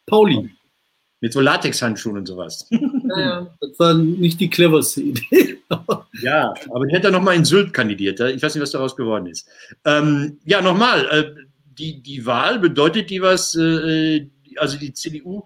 Pauli. Mit so Latexhandschuhen und sowas. Ja, das war nicht die cleverste Idee. ja, aber ich hätte noch mal in Sylt kandidiert. Ich weiß nicht, was daraus geworden ist. Ähm, ja, nochmal. Äh, die, die Wahl, bedeutet die was, äh, also die CDU,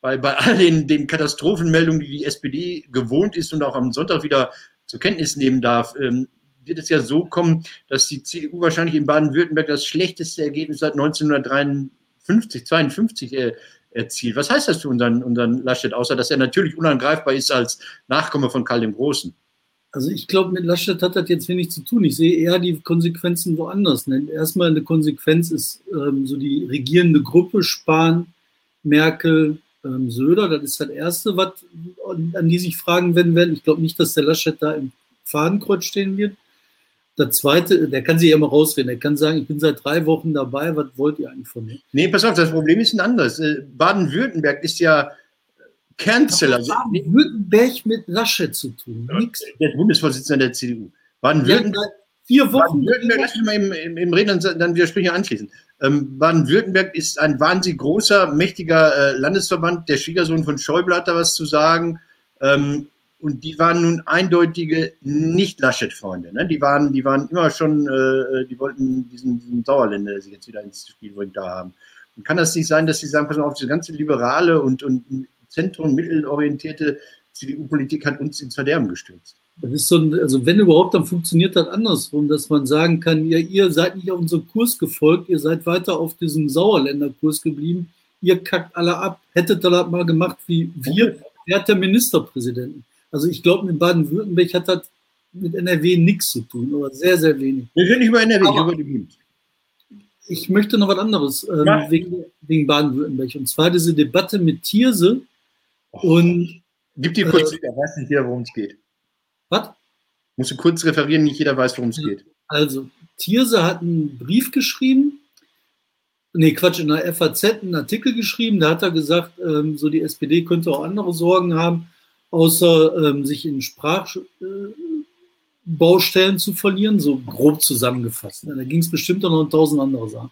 bei, bei all den, den Katastrophenmeldungen, die die SPD gewohnt ist und auch am Sonntag wieder zur Kenntnis nehmen darf, ähm, wird es ja so kommen, dass die CDU wahrscheinlich in Baden-Württemberg das schlechteste Ergebnis seit 1953, 52 äh, erzielt. Was heißt das für unseren, unseren Laschet, außer dass er natürlich unangreifbar ist als Nachkomme von Karl dem Großen? Also ich glaube, mit Laschet hat das jetzt wenig zu tun. Ich sehe eher die Konsequenzen woanders. Erstmal eine Konsequenz ist ähm, so die regierende Gruppe Spahn, Merkel, ähm, Söder. Das ist das Erste, was, an die sich fragen werden werden. Ich glaube nicht, dass der Laschet da im Fadenkreuz stehen wird. Der zweite, der kann sich ja immer rausreden. Der kann sagen, ich bin seit drei Wochen dabei, was wollt ihr eigentlich von mir? Nee, pass auf, das Problem ist ein anderes. Äh, Baden-Württemberg ist ja Kernzeller. Baden-Württemberg mit Laschet zu tun. Nix. Der Bundesvorsitzende der CDU. Baden-Württemberg. Vier Wochen. Baden-Württemberg, lass mich mal im, im, im Reden dann, dann widersprechen anschließen. Ähm, Baden-Württemberg ist ein wahnsinnig großer, mächtiger äh, Landesverband. Der Schwiegersohn von Schäuble hat da was zu sagen. Ähm, und die waren nun eindeutige Nicht-Laschet-Freunde. Ne? Die, waren, die waren immer schon, äh, die wollten diesen, diesen Sauerländer, der sie jetzt wieder ins Spiel da haben. Und kann das nicht sein, dass sie sagen, pass mal auf, diese ganze liberale und, und Zentrum, mittelorientierte CDU-Politik hat uns ins Verderben gestürzt? Das ist so ein, also wenn überhaupt, dann funktioniert das andersrum, dass man sagen kann, ja, ihr seid nicht auf unserem Kurs gefolgt, ihr seid weiter auf diesem Sauerländer-Kurs geblieben, ihr kackt alle ab, hättet das mal gemacht wie wir, wer hat der Ministerpräsidenten? Also ich glaube, mit Baden-Württemberg hat das mit NRW nichts zu tun, oder sehr, sehr wenig. Wir sind nicht über NRW, Aber über die Ich möchte noch was anderes ähm, wegen, wegen Baden-Württemberg. Und zwar diese Debatte mit Thierse und. Gib dir kurz, äh, weiß nicht jeder, worum es geht. Was? Musst du kurz referieren, nicht jeder weiß, worum es geht. Also, Thierse hat einen Brief geschrieben, nee, Quatsch, in der FAZ einen Artikel geschrieben, da hat er gesagt, ähm, so die SPD könnte auch andere Sorgen haben außer ähm, sich in Sprachbaustellen äh, zu verlieren, so grob zusammengefasst. Da ging es bestimmt auch noch um tausend andere Sachen.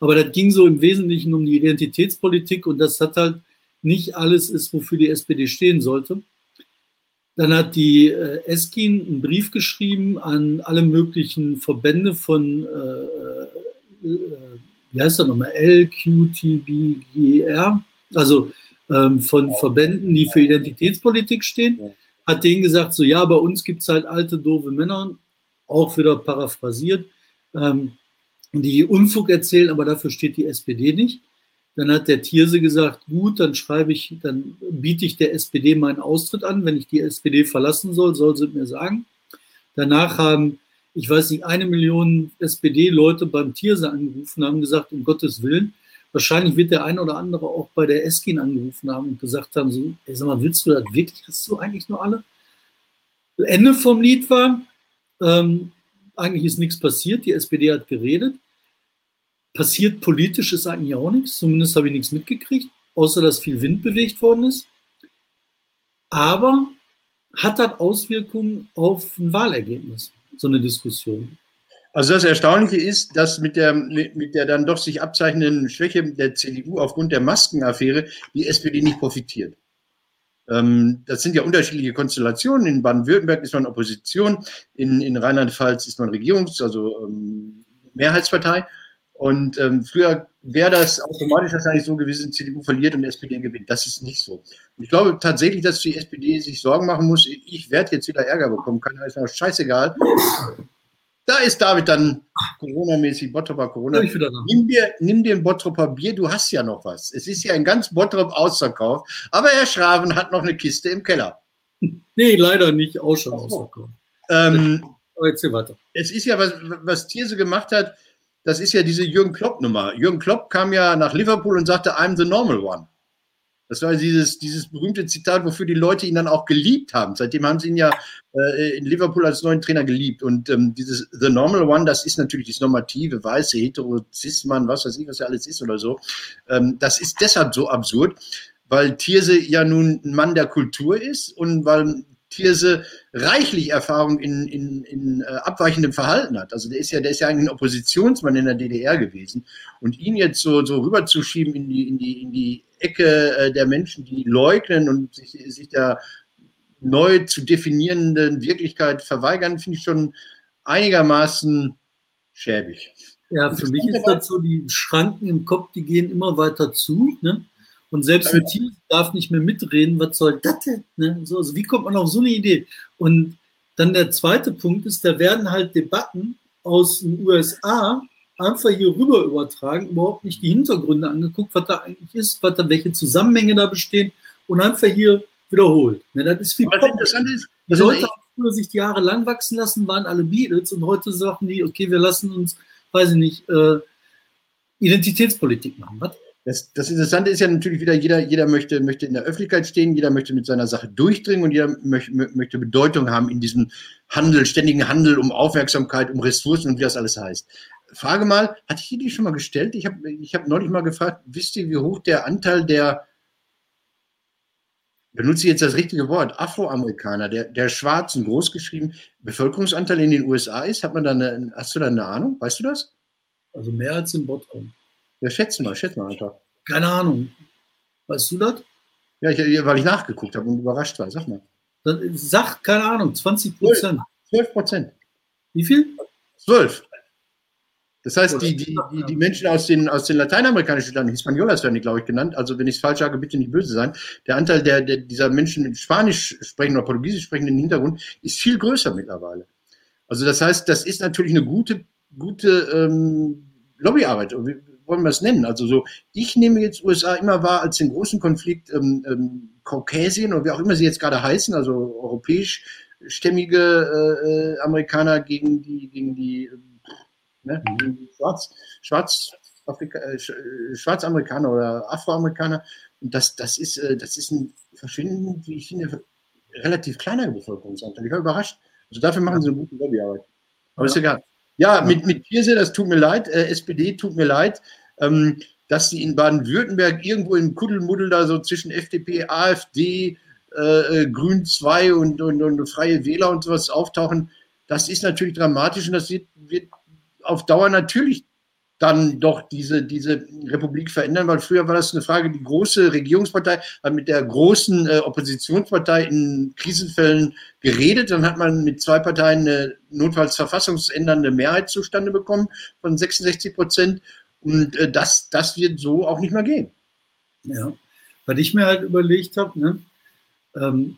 Aber das ging so im Wesentlichen um die Identitätspolitik und das hat halt nicht alles ist, wofür die SPD stehen sollte. Dann hat die äh, Eskin einen Brief geschrieben an alle möglichen Verbände von, äh, äh, wie heißt das nochmal, LQTBGR, also ähm, von Verbänden, die für Identitätspolitik stehen, hat denen gesagt, so ja, bei uns gibt es halt alte, doofe Männer, auch wieder paraphrasiert, ähm, die Unfug erzählen, aber dafür steht die SPD nicht. Dann hat der Thierse gesagt, gut, dann schreibe ich, dann biete ich der SPD meinen Austritt an. Wenn ich die SPD verlassen soll, soll sie mir sagen. Danach haben, ich weiß nicht, eine Million SPD-Leute beim Thierse angerufen, haben gesagt, um Gottes Willen, Wahrscheinlich wird der eine oder andere auch bei der Eskin angerufen haben und gesagt haben, so, ey, sag mal, willst du das wirklich? Hast du eigentlich nur alle? Ende vom Lied war, ähm, eigentlich ist nichts passiert, die SPD hat geredet. Passiert politisch ist eigentlich auch nichts, zumindest habe ich nichts mitgekriegt, außer dass viel Wind bewegt worden ist. Aber hat das Auswirkungen auf ein Wahlergebnis, so eine Diskussion? Also das Erstaunliche ist, dass mit der, mit der dann doch sich abzeichnenden Schwäche der CDU aufgrund der Maskenaffäre die SPD nicht profitiert. Ähm, das sind ja unterschiedliche Konstellationen. In Baden-Württemberg ist man Opposition, in, in Rheinland-Pfalz ist man Regierungs-, also ähm, Mehrheitspartei. Und ähm, früher wäre das automatisch wahrscheinlich so gewesen, CDU verliert und SPD gewinnt. Das ist nicht so. Ich glaube tatsächlich, dass die SPD sich Sorgen machen muss. Ich werde jetzt wieder Ärger bekommen, kann ist mir scheißegal. Da ist David dann Corona-mäßig, Bottroper Corona. Nimm dir, nimm dir ein Bottroper Bier, du hast ja noch was. Es ist ja ein ganz Bottrop ausverkauft, aber Herr Schraven hat noch eine Kiste im Keller. Nee, leider nicht, auch schon ausverkauft. Ähm, aber erzähl weiter. Es ist ja, was, was Thierse gemacht hat, das ist ja diese Jürgen Klopp-Nummer. Jürgen Klopp kam ja nach Liverpool und sagte, I'm the normal one. Das war dieses, dieses berühmte Zitat, wofür die Leute ihn dann auch geliebt haben. Seitdem haben sie ihn ja äh, in Liverpool als neuen Trainer geliebt. Und ähm, dieses The Normal One, das ist natürlich das normative, weiße, hetero, Cis-Mann, was weiß ich, was er alles ist oder so. Ähm, das ist deshalb so absurd, weil Thierse ja nun ein Mann der Kultur ist und weil Thierse reichlich Erfahrung in, in, in äh, abweichendem Verhalten hat. Also der ist ja, der ist ja eigentlich ein Oppositionsmann in der DDR gewesen. Und ihn jetzt so, so rüberzuschieben in die, in die, in die Ecke äh, der Menschen, die leugnen und sich, sich der neu zu definierenden Wirklichkeit verweigern, finde ich schon einigermaßen schäbig. Ja, für mich ist so, die Schranken im Kopf, die gehen immer weiter zu. Ne? Und selbst ein Tier darf nicht mehr mitreden, was soll das denn? Ne? So, also wie kommt man auf so eine Idee? Und dann der zweite Punkt ist, da werden halt Debatten aus den USA einfach hier rüber übertragen, überhaupt nicht die Hintergründe angeguckt, was da eigentlich ist, was da, welche Zusammenhänge da bestehen und einfach hier wiederholt. Ne, das ist wie Aber interessant ist, die Leute haben sich die Haare lang wachsen lassen, waren alle Beatles und heute sagen die, okay, wir lassen uns, weiß ich nicht, äh, Identitätspolitik machen. Was? Das, das, Interessante ist ja natürlich wieder, jeder, jeder möchte, möchte in der Öffentlichkeit stehen, jeder möchte mit seiner Sache durchdringen und jeder möchte, möchte Bedeutung haben in diesem Handel, ständigen Handel um Aufmerksamkeit, um Ressourcen und wie das alles heißt. Frage mal, hatte ich die schon mal gestellt? Ich habe ich hab neulich mal gefragt, wisst ihr, wie hoch der Anteil der, benutze ich jetzt das richtige Wort, Afroamerikaner, der, der schwarzen, großgeschrieben, Bevölkerungsanteil in den USA ist? Hat man da eine, hast du da eine Ahnung? Weißt du das? Also mehr als im Bottom. Ja, schätze mal, schätze mal einfach. Keine Ahnung. Weißt du das? Ja, ich, weil ich nachgeguckt habe und überrascht war. Sag mal. Sag, keine Ahnung, 20 Prozent. 12 Prozent. Wie viel? 12. Das heißt, die, die, die, die Menschen aus den, aus den lateinamerikanischen Ländern, Hispaniolas werden die, glaube ich, genannt, also wenn ich es falsch sage, bitte nicht böse sein, der Anteil der, der, dieser Menschen mit Spanisch sprechenden oder Portugiesisch sprechenden Hintergrund ist viel größer mittlerweile. Also das heißt, das ist natürlich eine gute, gute ähm, Lobbyarbeit wollen wir es nennen? Also so, ich nehme jetzt USA immer wahr als den großen Konflikt ähm, ähm, Kaukasien oder wie auch immer sie jetzt gerade heißen, also europäischstämmige äh, äh Amerikaner gegen die, gegen die, ne, mhm. gegen die Schwarz, Schwarz, Afrika, äh, äh, Schwarzamerikaner oder Afroamerikaner. Und das, das, ist, äh, das ist ein verschwindend, wie ich finde, relativ kleiner Bevölkerungsanteil. Ich war überrascht. Also dafür machen sie eine gute Lobbyarbeit. Aber ja. ist egal. Ja, mit, mit Kirse, das tut mir leid, äh, SPD tut mir leid, ähm, dass sie in Baden-Württemberg irgendwo im Kuddelmuddel da so zwischen FDP, AfD, äh, äh Grün 2 und, und, und, Freie Wähler und sowas auftauchen. Das ist natürlich dramatisch und das wird, wird auf Dauer natürlich dann doch diese, diese Republik verändern, weil früher war das eine Frage, die große Regierungspartei hat mit der großen äh, Oppositionspartei in Krisenfällen geredet, dann hat man mit zwei Parteien eine notfalls verfassungsändernde Mehrheit zustande bekommen von 66 Prozent. Und äh, das, das wird so auch nicht mehr gehen. Ja, was ich mir halt überlegt habe, ne, ähm,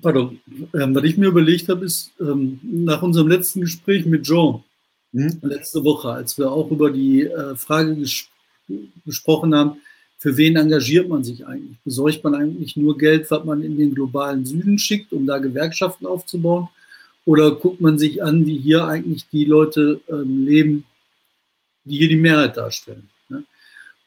pardon, ähm, was ich mir überlegt habe, ist ähm, nach unserem letzten Gespräch mit Jean, hm? letzte Woche, als wir auch über die äh, Frage ges gesprochen haben, für wen engagiert man sich eigentlich? Besorgt man eigentlich nur Geld, was man in den globalen Süden schickt, um da Gewerkschaften aufzubauen? Oder guckt man sich an, wie hier eigentlich die Leute ähm, leben, die hier die Mehrheit darstellen? Ne?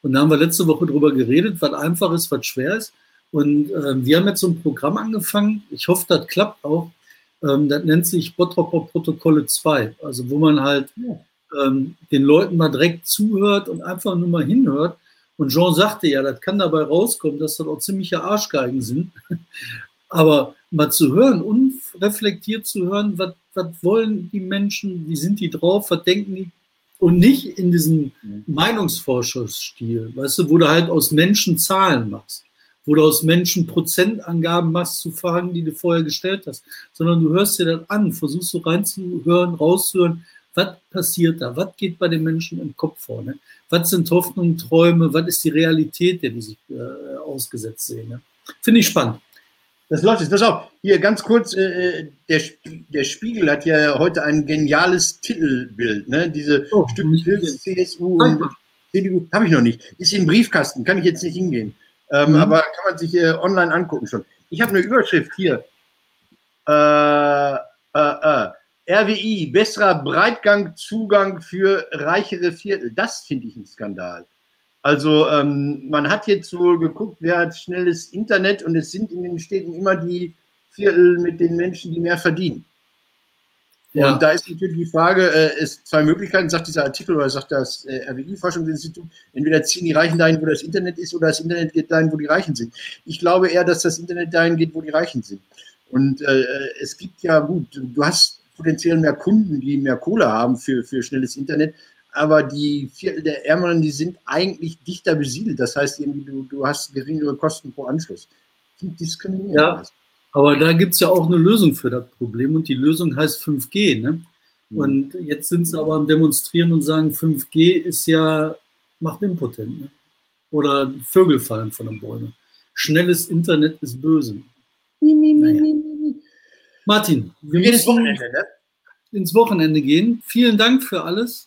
Und da haben wir letzte Woche darüber geredet, was einfach ist, was schwer ist. Und äh, wir haben jetzt so ein Programm angefangen. Ich hoffe, das klappt auch. Ähm, das nennt sich Bottroper Protokolle 2, also wo man halt ähm, den Leuten mal direkt zuhört und einfach nur mal hinhört. Und Jean sagte ja, das kann dabei rauskommen, dass das auch ziemliche Arschgeigen sind. Aber mal zu hören, unreflektiert zu hören, was, was wollen die Menschen, wie sind die drauf, was denken die? Und nicht in diesem mhm. Meinungsforscherstil, weißt du, wo du halt aus Menschen Zahlen machst wo du aus Menschen Prozentangaben machst zu Fragen, die du vorher gestellt hast, sondern du hörst dir das an, versuchst so reinzuhören, rauszuhören, was passiert da, was geht bei den Menschen im Kopf vor, ne? was sind Hoffnungen, Träume, was ist die Realität, der die sich äh, ausgesetzt sehen. Ne? Finde ich spannend. Das läuft jetzt. Pass auf, hier ganz kurz, äh, der, der Spiegel hat ja heute ein geniales Titelbild, ne? Diese oh, Stücke CSU und CDU, habe ich noch nicht. Ist im Briefkasten, kann ich jetzt nicht hingehen. Ähm, mhm. Aber kann man sich äh, online angucken schon. Ich habe eine Überschrift hier. Äh, äh, äh. RWI, besserer Breitgangzugang für reichere Viertel. Das finde ich ein Skandal. Also ähm, man hat jetzt wohl geguckt, wer hat schnelles Internet und es sind in den Städten immer die Viertel mit den Menschen, die mehr verdienen. Ja. Und da ist natürlich die Frage, äh, es zwei Möglichkeiten, sagt dieser Artikel oder sagt das äh, RWI-Forschungsinstitut, entweder ziehen die Reichen dahin, wo das Internet ist, oder das Internet geht dahin, wo die Reichen sind. Ich glaube eher, dass das Internet dahin geht, wo die Reichen sind. Und äh, es gibt ja, gut, du hast potenziell mehr Kunden, die mehr Kohle haben für, für schnelles Internet, aber die Viertel der Ärmeren, die sind eigentlich dichter besiedelt. Das heißt, irgendwie, du, du hast geringere Kosten pro Anschluss. Diskriminierend. Ja. Aber da gibt es ja auch eine Lösung für das Problem und die Lösung heißt 5G. Ne? Mhm. Und jetzt sind sie aber am Demonstrieren und sagen, 5G ist ja, macht impotent. Ne? Oder Vögel fallen von den Bäumen. Schnelles Internet ist böse. Naja. Martin, wir Wir gehen ins müssen Wochenende, ne? ins Wochenende gehen. Vielen Dank für alles.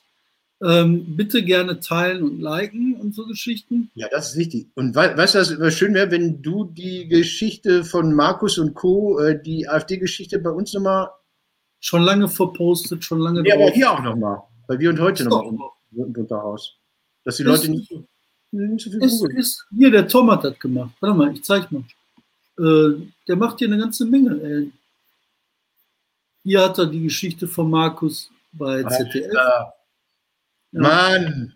Ähm, bitte gerne teilen und liken und so Geschichten. Ja, das ist wichtig. Und wei- weißt du, was schön wäre, wenn du die Geschichte von Markus und Co., äh, die AfD-Geschichte bei uns nochmal, Schon lange verpostet, schon lange ja, aber hier auch nochmal, bei wir und heute nochmal drunter Haus. Dass die Ist- Leute nicht, nicht so viel Ist, googeln. ist, hier, der Tom hat das gemacht. Warte mal, ich zeig mal. Äh, der macht hier eine ganze Menge. Ey. Hier hat er die Geschichte von Markus bei ZDF. Alter, Ja. Mann,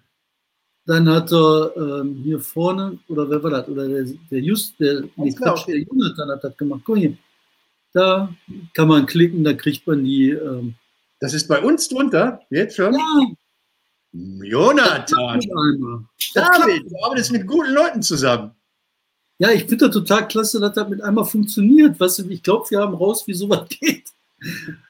Dann hat er ähm, hier vorne, oder wer war das? Oder der, der Just, der, nee, Quatsch, der Jonathan hat das gemacht. Guck hier. Da kann man klicken, da kriegt man die. Ähm, das ist bei uns drunter, jetzt schon. ja, Jonathan. David, du arbeitest mit guten Leuten zusammen. Ja, ich finde das total klasse, dass das mit einmal funktioniert. Weißt du, ich glaube, wir haben raus, wie sowas geht.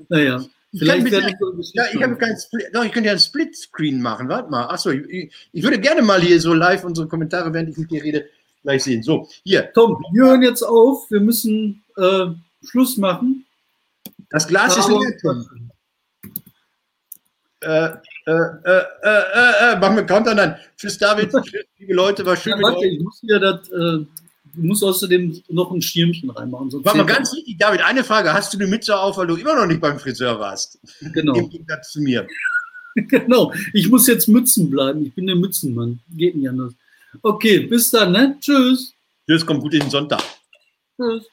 Naja, Ich vielleicht kann werden mit- so Ja, ich habe keinen Split, doch, ich könnte ja einen Splitscreen machen. Warte mal. Achso, ich, ich würde gerne mal hier so live unsere Kommentare, während ich mit dir rede, gleich sehen. So, hier, Tom, wir hören jetzt auf. Wir müssen äh, Schluss machen. das Glas ist Aber- leer. Tom. Äh, äh, äh, äh, äh, machen wir Countdown dann. Tschüss, David. Tschüss, liebe Leute, war schön Ja, mit warte, euch. ich muss hier das, ich muss außerdem noch ein Schirmchen reinmachen. sonst Warte mal, ganz wichtig, David, eine Frage. Hast du die Mütze auf, weil du immer noch nicht beim Friseur warst? Genau, Im Gegensatz zu mir. genau. Ich muss jetzt Mützen bleiben. Ich bin der Mützenmann. Geht nicht anders. Okay, bis dann, ne? Tschüss. Tschüss, kommt gut in den Sonntag. Tschüss.